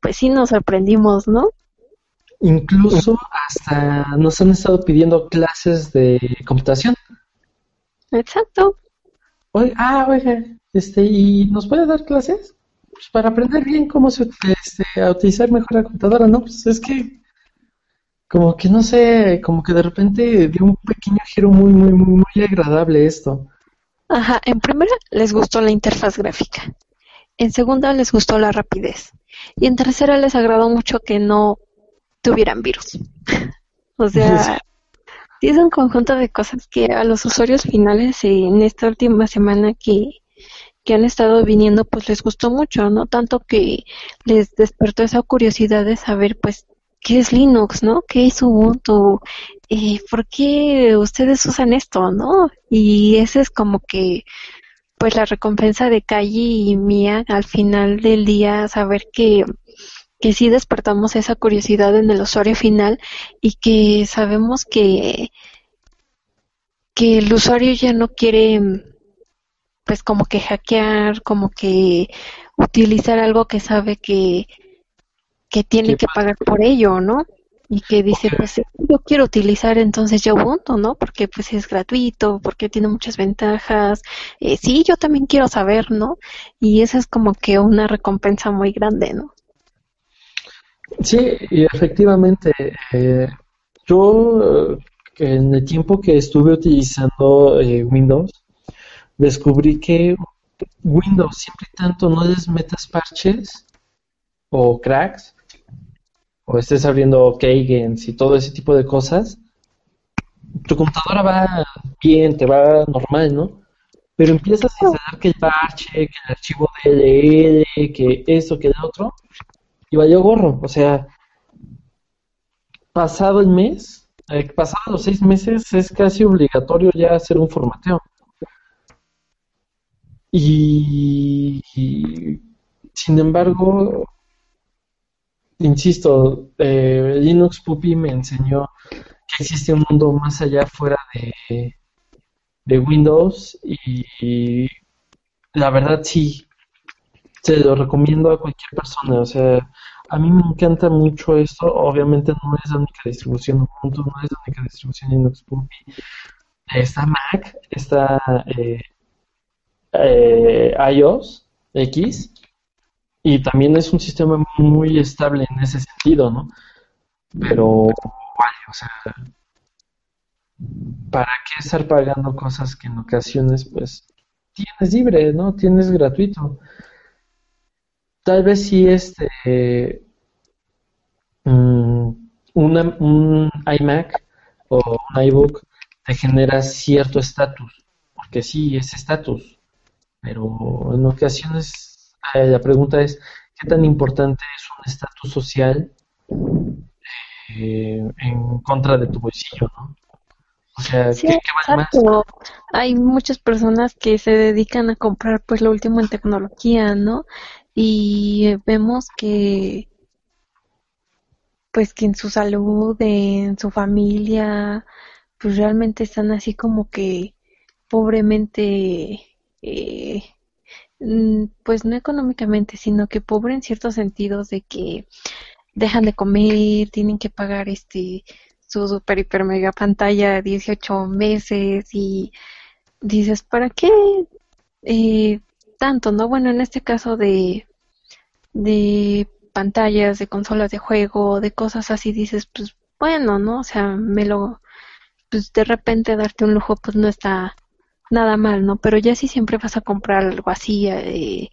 pues sí nos sorprendimos, ¿no? Incluso hasta nos han estado pidiendo clases de computación. Exacto. ah, oiga, este, ¿y nos puede dar clases? Pues para aprender bien cómo se, este, a utilizar mejor la computadora, ¿no? Pues es que, como que no sé, como que de repente dio un pequeño giro muy, muy, muy, muy agradable esto. Ajá, en primera les gustó la interfaz gráfica. En segunda les gustó la rapidez. Y en tercera les agradó mucho que no tuvieran virus. o sea, sí es un conjunto de cosas que a los usuarios finales en esta última semana que, que han estado viniendo pues les gustó mucho, ¿no? Tanto que les despertó esa curiosidad de saber pues qué es Linux, ¿no? ¿Qué es Ubuntu? Eh, ¿Por qué ustedes usan esto, no? Y ese es como que pues la recompensa de Calle y mía al final del día saber que que sí despertamos esa curiosidad en el usuario final y que sabemos que, que el usuario ya no quiere pues como que hackear, como que utilizar algo que sabe que, que tiene que pagar por ello, ¿no? Y que dice, pues yo quiero utilizar entonces ya Ubuntu, ¿no? Porque pues es gratuito, porque tiene muchas ventajas. Eh, sí, yo también quiero saber, ¿no? Y esa es como que una recompensa muy grande, ¿no? Sí, y efectivamente, eh, yo eh, en el tiempo que estuve utilizando eh, Windows, descubrí que Windows siempre y tanto no les metas parches o cracks, o estés abriendo keygens y todo ese tipo de cosas, tu computadora va bien, te va normal, ¿no? Pero empiezas a instalar que el parche, que el archivo DLL, que esto, que el otro, y valió gorro. O sea, pasado el mes, eh, pasado los seis meses, es casi obligatorio ya hacer un formateo. Y, sin embargo, insisto, eh, Linux Puppy me enseñó que existe un mundo más allá fuera de, de Windows y la verdad sí, se lo recomiendo a cualquier persona. O sea, a mí me encanta mucho esto. Obviamente no es la única distribución Ubuntu, no es la única distribución Linux Puppy. Está Mac, está eh, eh, iOS X y también es un sistema muy estable en ese sentido, ¿no? Pero, o sea, ¿para qué estar pagando cosas que en ocasiones, pues, tienes libre, ¿no? Tienes gratuito. Tal vez si este, mm, un iMac o un iBook te genera cierto estatus, porque sí, es estatus, pero en ocasiones eh, la pregunta es, ¿qué tan importante es un estatus social eh, en contra de tu bolsillo, no? O sea, ¿qué, más? Hay muchas personas que se dedican a comprar pues lo último en tecnología, ¿no? Y vemos que pues que en su salud, en su familia, pues realmente están así como que pobremente, eh, mm, pues no económicamente, sino que pobre en ciertos sentidos de que dejan de comer, tienen que pagar este su super hiper mega pantalla 18 meses y dices, ¿para qué eh, tanto, no? Bueno, en este caso de, de pantallas, de consolas de juego, de cosas así, dices, pues bueno, ¿no? O sea, me lo, pues de repente darte un lujo, pues no está nada mal, ¿no? Pero ya si siempre vas a comprar algo así, eh,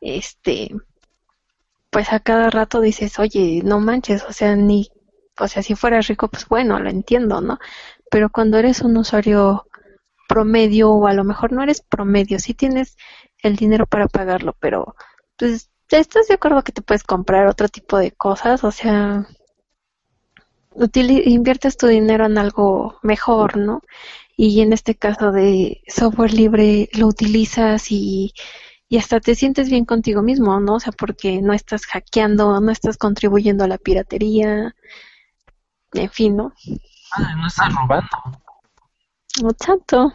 este, pues a cada rato dices, oye, no manches, o sea, ni o sea, si fueras rico, pues bueno, lo entiendo, ¿no? Pero cuando eres un usuario promedio o a lo mejor no eres promedio, sí tienes el dinero para pagarlo, pero pues estás de acuerdo que te puedes comprar otro tipo de cosas, o sea, inviertes tu dinero en algo mejor, ¿no? Y en este caso de software libre lo utilizas y, y hasta te sientes bien contigo mismo, ¿no? O sea, porque no estás hackeando, no estás contribuyendo a la piratería, en fin, ¿no? Ah, no estás robando. No tanto.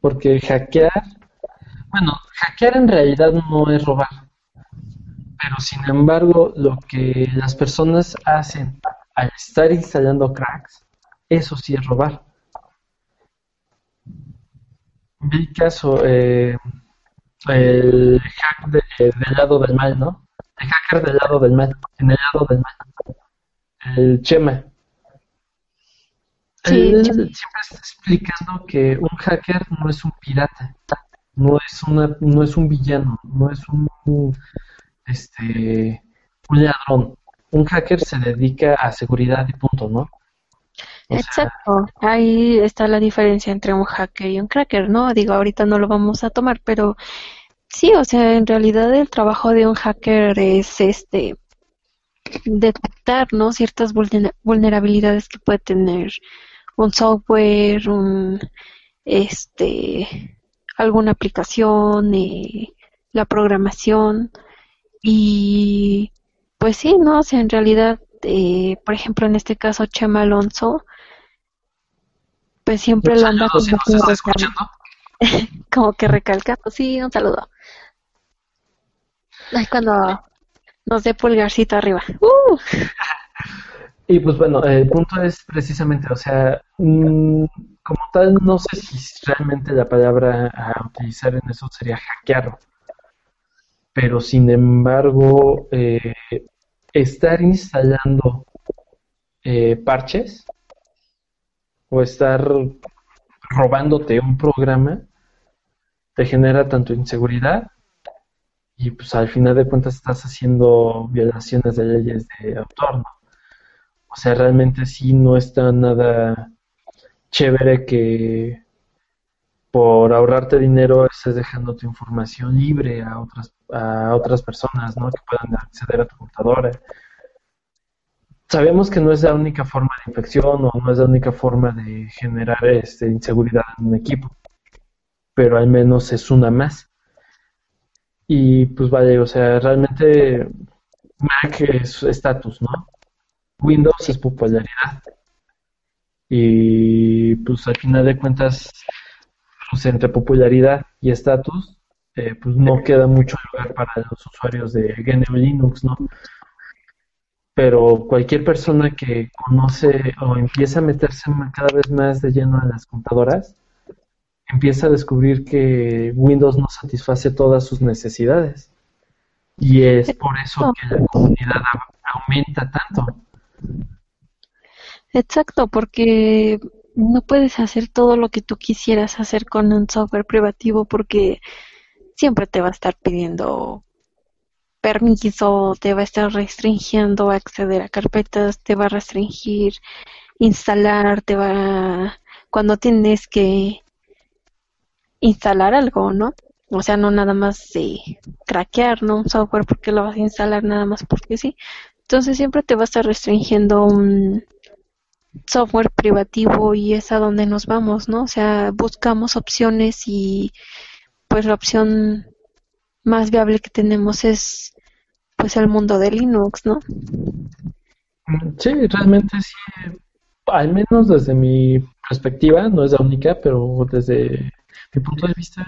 Porque hackear, bueno, hackear en realidad no es robar. Pero sin embargo, lo que las personas hacen al estar instalando cracks, eso sí es robar. Vi caso, eh, el hack del lado del mal, ¿no? El hacker del lado del mal, en el lado del mal. El Chema. Él siempre está explicando que un hacker no es un pirata, no es una, no es un villano, no es un este un ladrón. Un hacker se dedica a seguridad y punto, ¿no? Exacto, ahí está la diferencia entre un hacker y un cracker, ¿no? Digo, ahorita no lo vamos a tomar, pero sí, o sea, en realidad el trabajo de un hacker es este detectar, ¿no? Ciertas vulnerabilidades que puede tener un software, un, este, alguna aplicación, eh, la programación y pues sí, no, o sea, en realidad, eh, por ejemplo, en este caso Chema Alonso, pues siempre lo anda como, que como que recalcando, sí, un saludo. Ay, cuando nos dé pulgarcito arriba. ¡Uh! Y pues bueno, el punto es precisamente, o sea, mm, como tal, no sé si realmente la palabra a utilizar en eso sería hackearlo. Pero sin embargo, eh, estar instalando eh, parches o estar robándote un programa te genera tanto inseguridad y pues al final de cuentas estás haciendo violaciones de leyes de autor, ¿no? O sea, realmente sí no está nada chévere que por ahorrarte dinero estés dejando tu información libre a otras a otras personas, ¿no? Que puedan acceder a tu computadora. Sabemos que no es la única forma de infección o no es la única forma de generar este, inseguridad en un equipo, pero al menos es una más. Y pues vale, o sea, realmente Mac es estatus, ¿no? Windows es popularidad. Y pues al final de cuentas, pues entre popularidad y estatus, eh, pues no queda mucho lugar para los usuarios de GNU Linux, ¿no? Pero cualquier persona que conoce o empieza a meterse cada vez más de lleno a las computadoras, empieza a descubrir que Windows no satisface todas sus necesidades. Y es por eso que la comunidad aumenta tanto. Exacto, porque no puedes hacer todo lo que tú quisieras hacer con un software privativo porque siempre te va a estar pidiendo permiso, te va a estar restringiendo acceder a carpetas, te va a restringir instalar, te va cuando tienes que instalar algo, ¿no? O sea, no nada más de craquear, ¿no? Un software porque lo vas a instalar nada más porque sí. Entonces siempre te va a estar restringiendo un software privativo y es a donde nos vamos, ¿no? O sea, buscamos opciones y pues la opción más viable que tenemos es pues el mundo de Linux, ¿no? Sí, realmente sí, al menos desde mi perspectiva, no es la única, pero desde mi punto de vista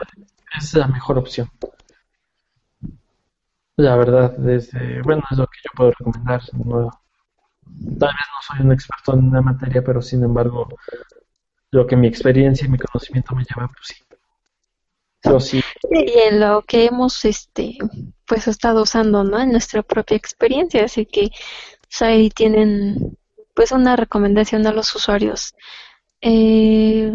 es la mejor opción. La verdad, desde, bueno, es lo que yo puedo recomendar. No, tal vez no soy un experto en una materia, pero sin embargo, lo que mi experiencia y mi conocimiento me lleva, pues sí. sí. Y en lo que hemos este pues estado usando, ¿no? En nuestra propia experiencia, así que ahí tienen pues una recomendación a los usuarios eh,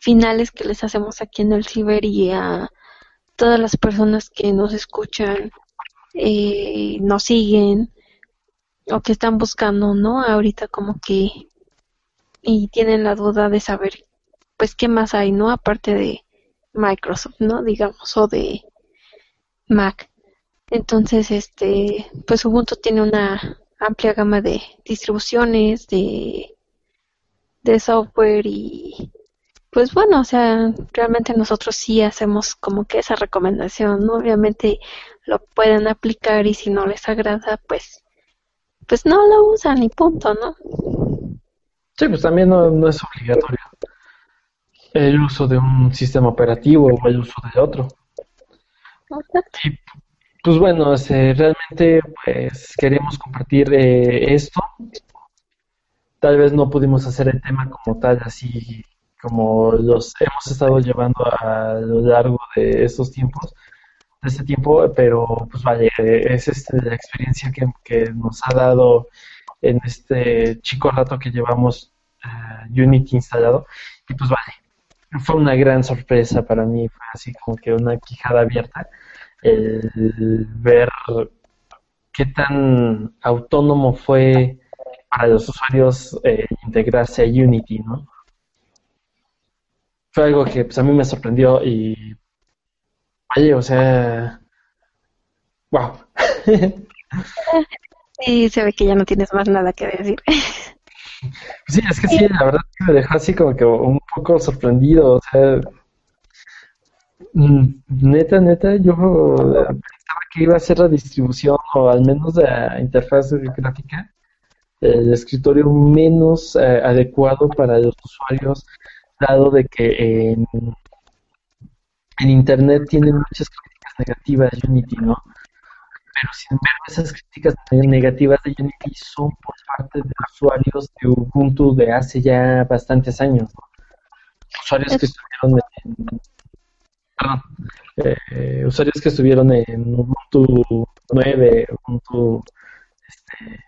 finales que les hacemos aquí en el ciber y a todas las personas que nos escuchan, eh, nos siguen o que están buscando, ¿no? Ahorita como que y tienen la duda de saber pues qué más hay, ¿no? Aparte de Microsoft, ¿no? Digamos, o de Mac. Entonces, este, pues Ubuntu tiene una amplia gama de distribuciones, de, de software y pues bueno, o sea, realmente nosotros sí hacemos como que esa recomendación, ¿no? Obviamente lo pueden aplicar y si no les agrada, pues pues no lo usan y punto, ¿no? Sí, pues también no, es obligatorio el uso de un sistema operativo o el uso de otro. Y pues bueno, este, realmente pues queríamos compartir eh, esto. Tal vez no pudimos hacer el tema como tal, así como los hemos estado llevando a lo largo de estos tiempos, de este tiempo, pero pues vaya, es este, la experiencia que, que, nos ha dado en este chico rato que llevamos uh, Unity instalado, y pues vale, fue una gran sorpresa para mí, fue así como que una quijada abierta el ver qué tan autónomo fue para los usuarios eh, integrarse a Unity, ¿no? Fue algo que pues, a mí me sorprendió y, vaya, o sea, wow. Sí, se ve que ya no tienes más nada que decir. Sí, es que sí, la verdad que me dejó así como que un poco sorprendido, o sea, Mm, neta, neta, yo pensaba que iba a ser la distribución o al menos la interfaz gráfica, el escritorio menos eh, adecuado para los usuarios, dado de que en, Internet tienen muchas críticas negativas de Unity, ¿no? Pero sin embargo, esas críticas negativas de Unity son por parte de usuarios de Ubuntu de hace ya bastantes años, ¿no? Usuarios que estuvieron en eh, usuarios que estuvieron en Ubuntu 9, Ubuntu este,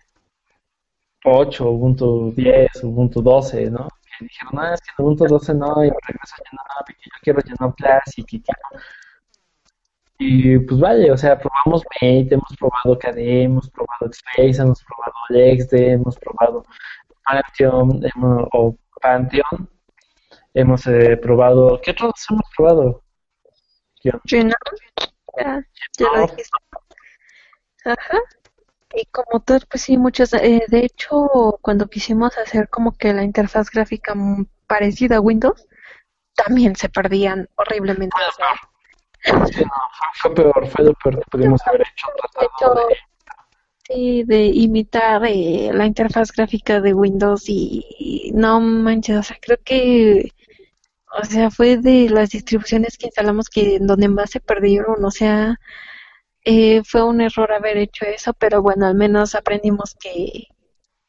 8, Ubuntu 10, Ubuntu 12, ¿no? Que dijeron, no, es que en Ubuntu 12 no, y regreso a GNOME, que yo quiero GNOME Classic y quiero... Y pues vale, o sea, probamos Mate, hemos probado KDE, hemos probado Xbase, hemos probado LXD, hemos probado Pantheon, hemos, o Pantheon, hemos eh, probado, ¿qué otros hemos probado? Ya, lo dijiste. Ajá. Y como tú, pues sí, muchos. Eh, de hecho, cuando quisimos hacer como que la interfaz gráfica parecida a Windows, también se perdían horriblemente. Sí, fue peor, fue lo peor que pudimos haber hecho. de... Sí, de imitar eh, la interfaz gráfica de Windows y, y, no manches, o sea, creo que o sea, fue de las distribuciones que instalamos que donde más se perdieron, o sea, eh, fue un error haber hecho eso, pero bueno, al menos aprendimos que,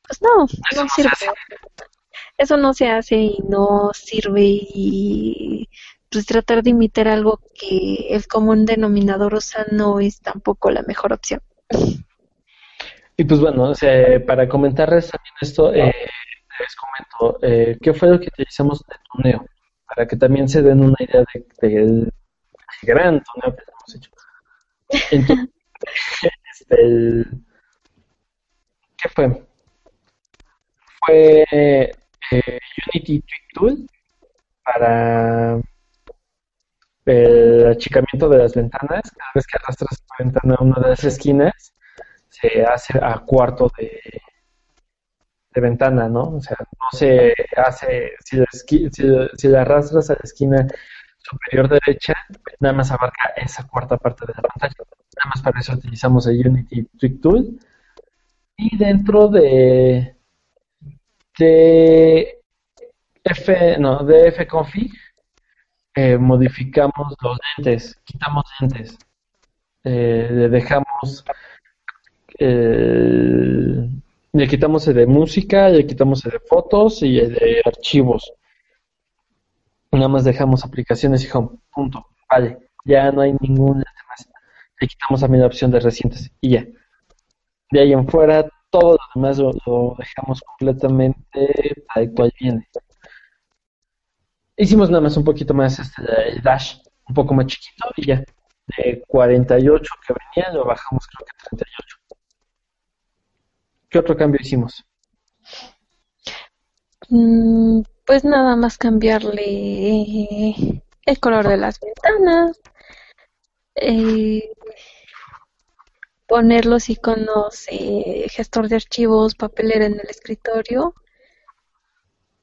pues no, no sirve. Eso no se hace y no sirve y pues tratar de imitar algo que el común denominador usa no es tampoco la mejor opción. Y pues bueno, o sea, para comentarles también esto, eh, les comento, eh, ¿qué fue lo que utilizamos de tuneo? Para que también se den una idea del gran tuneo que hemos hecho. Entonces, este, ¿qué fue? Fue eh, Unity Tool para el achicamiento de las ventanas. Cada vez que arrastras la ventana a una de las esquinas, se hace a cuarto de, de ventana, ¿no? O sea, no se hace, si la, si, la arrastras a la esquina superior derecha, nada más abarca esa cuarta parte de la pantalla. Nada más para eso utilizamos el Unity Trick Tool. Y dentro de, de F, no, de fconfig eh, modificamos los lentes, quitamos lentes, eh, le dejamos, eh, le quitamos el de música, le quitamos el de fotos y el de archivos. Nada más dejamos aplicaciones y home, punto, vale, ya no hay ningún más. Le quitamos también la opción de recientes y ya. De ahí en fuera, todo lo demás lo, dejamos completamente tal cual viene. Hicimos nada más un poquito más este, el dash, un poco más chiquito y ya. De 48 que venía lo bajamos creo que a 38. ¿Qué otro cambio hicimos? Pues nada más cambiarle el color de las ventanas, eh, poner los iconos eh, gestor de archivos, papelera en el escritorio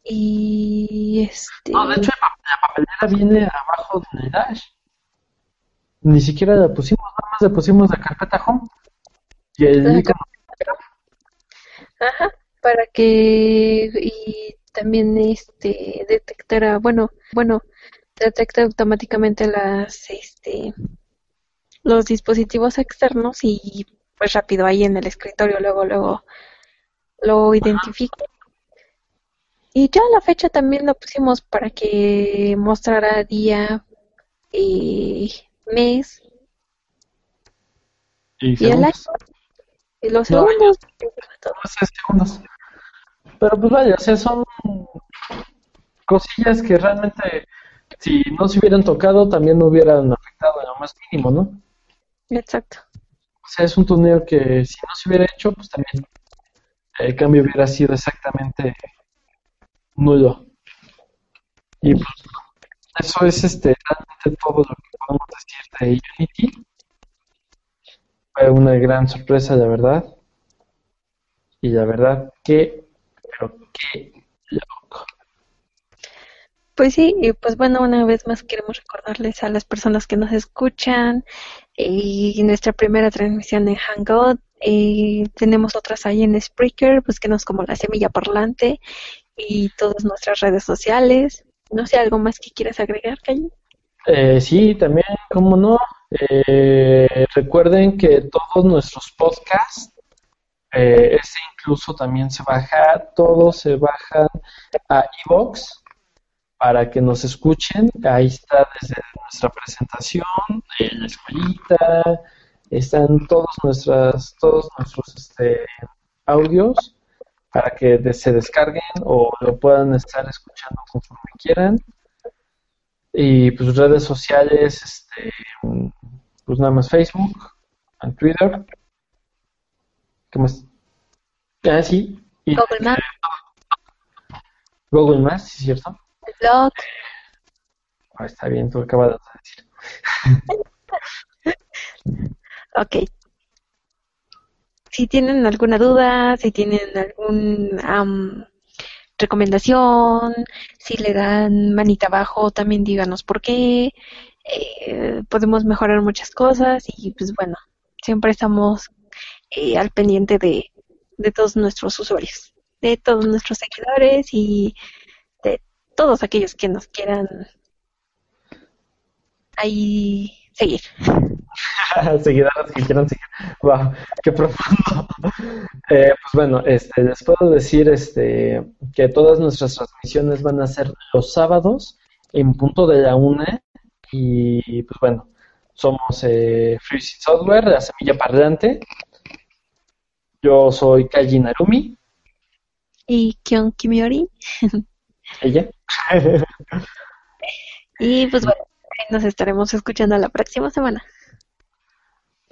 y este. No, de hecho, la papelera viene abajo del dash. Ni siquiera la pusimos, nada más le pusimos la carpeta home. Y el Ajá, para que. Y también este detectara, bueno, bueno, detecta automáticamente las este los dispositivos externos y pues rápido ahí en el escritorio luego luego lo identifica y ya la fecha también lo pusimos para que mostrara día y mes. Y, el año. Y los segundos. segundos. Pero pues vaya, o sea, son cosillas que realmente si no se hubieran tocado también no hubieran afectado en lo más mínimo, ¿no? Exacto. O sea, es un torneo que si no se hubiera hecho, pues también el cambio hubiera sido exactamente nulo. Y pues eso es este realmente todo lo que podemos decir de Unity. Fue una gran sorpresa, la verdad. Y la verdad que, qué loco. Pues sí, y pues bueno, una vez más queremos recordarles a las personas que nos escuchan y nuestra primera transmisión en Hangout. Y tenemos otras ahí en Spreaker, búsquenos como la semilla parlante y todas nuestras redes sociales. No sé, ¿algo más que quieras agregar, Cayo? Eh, sí, también, como no, eh, recuerden que todos nuestros podcasts, eh, ese incluso también se baja, todos se bajan a iVoox para que nos escuchen. Ahí está desde nuestra presentación, la escuelita, están todos nuestras, todos nuestros este, audios para que se descarguen o lo puedan estar escuchando conforme quieran. Y pues redes sociales, este, pues nada más Facebook, and Twitter. ¿Qué más? Ah, sí. Google Maps. Google Maps, ¿sí es cierto? El blog. Ah, está bien, tú acabas de decir. ok si tienen alguna duda, si tienen alguna recomendación, si le dan manita abajo, también díganos por qué. Eh, podemos mejorar muchas cosas y pues bueno, siempre estamos eh, al pendiente de, de todos nuestros usuarios, de todos nuestros seguidores y de todos aquellos que nos quieran ahí seguir. Seguidores que quieran seguir. Wow, qué profundo. Eh, pues bueno, este, les puedo decir este, que todas nuestras transmisiones van a ser los sábados en punto de la una. Y pues bueno, somos eh, Freezing Software, la semilla parlante. Yo soy Kaji Narumi. Y Kion Kimiori. Ella. y pues bueno, nos estaremos escuchando la próxima semana.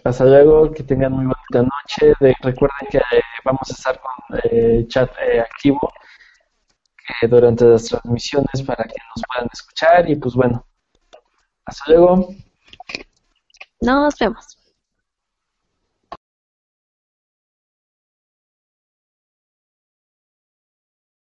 Hasta luego, que tengan muy bonita noche. recuerden que eh, vamos a estar con eh, chat eh, activo durante las transmisiones para que nos puedan escuchar. Y pues bueno, hasta luego. Nos vemos.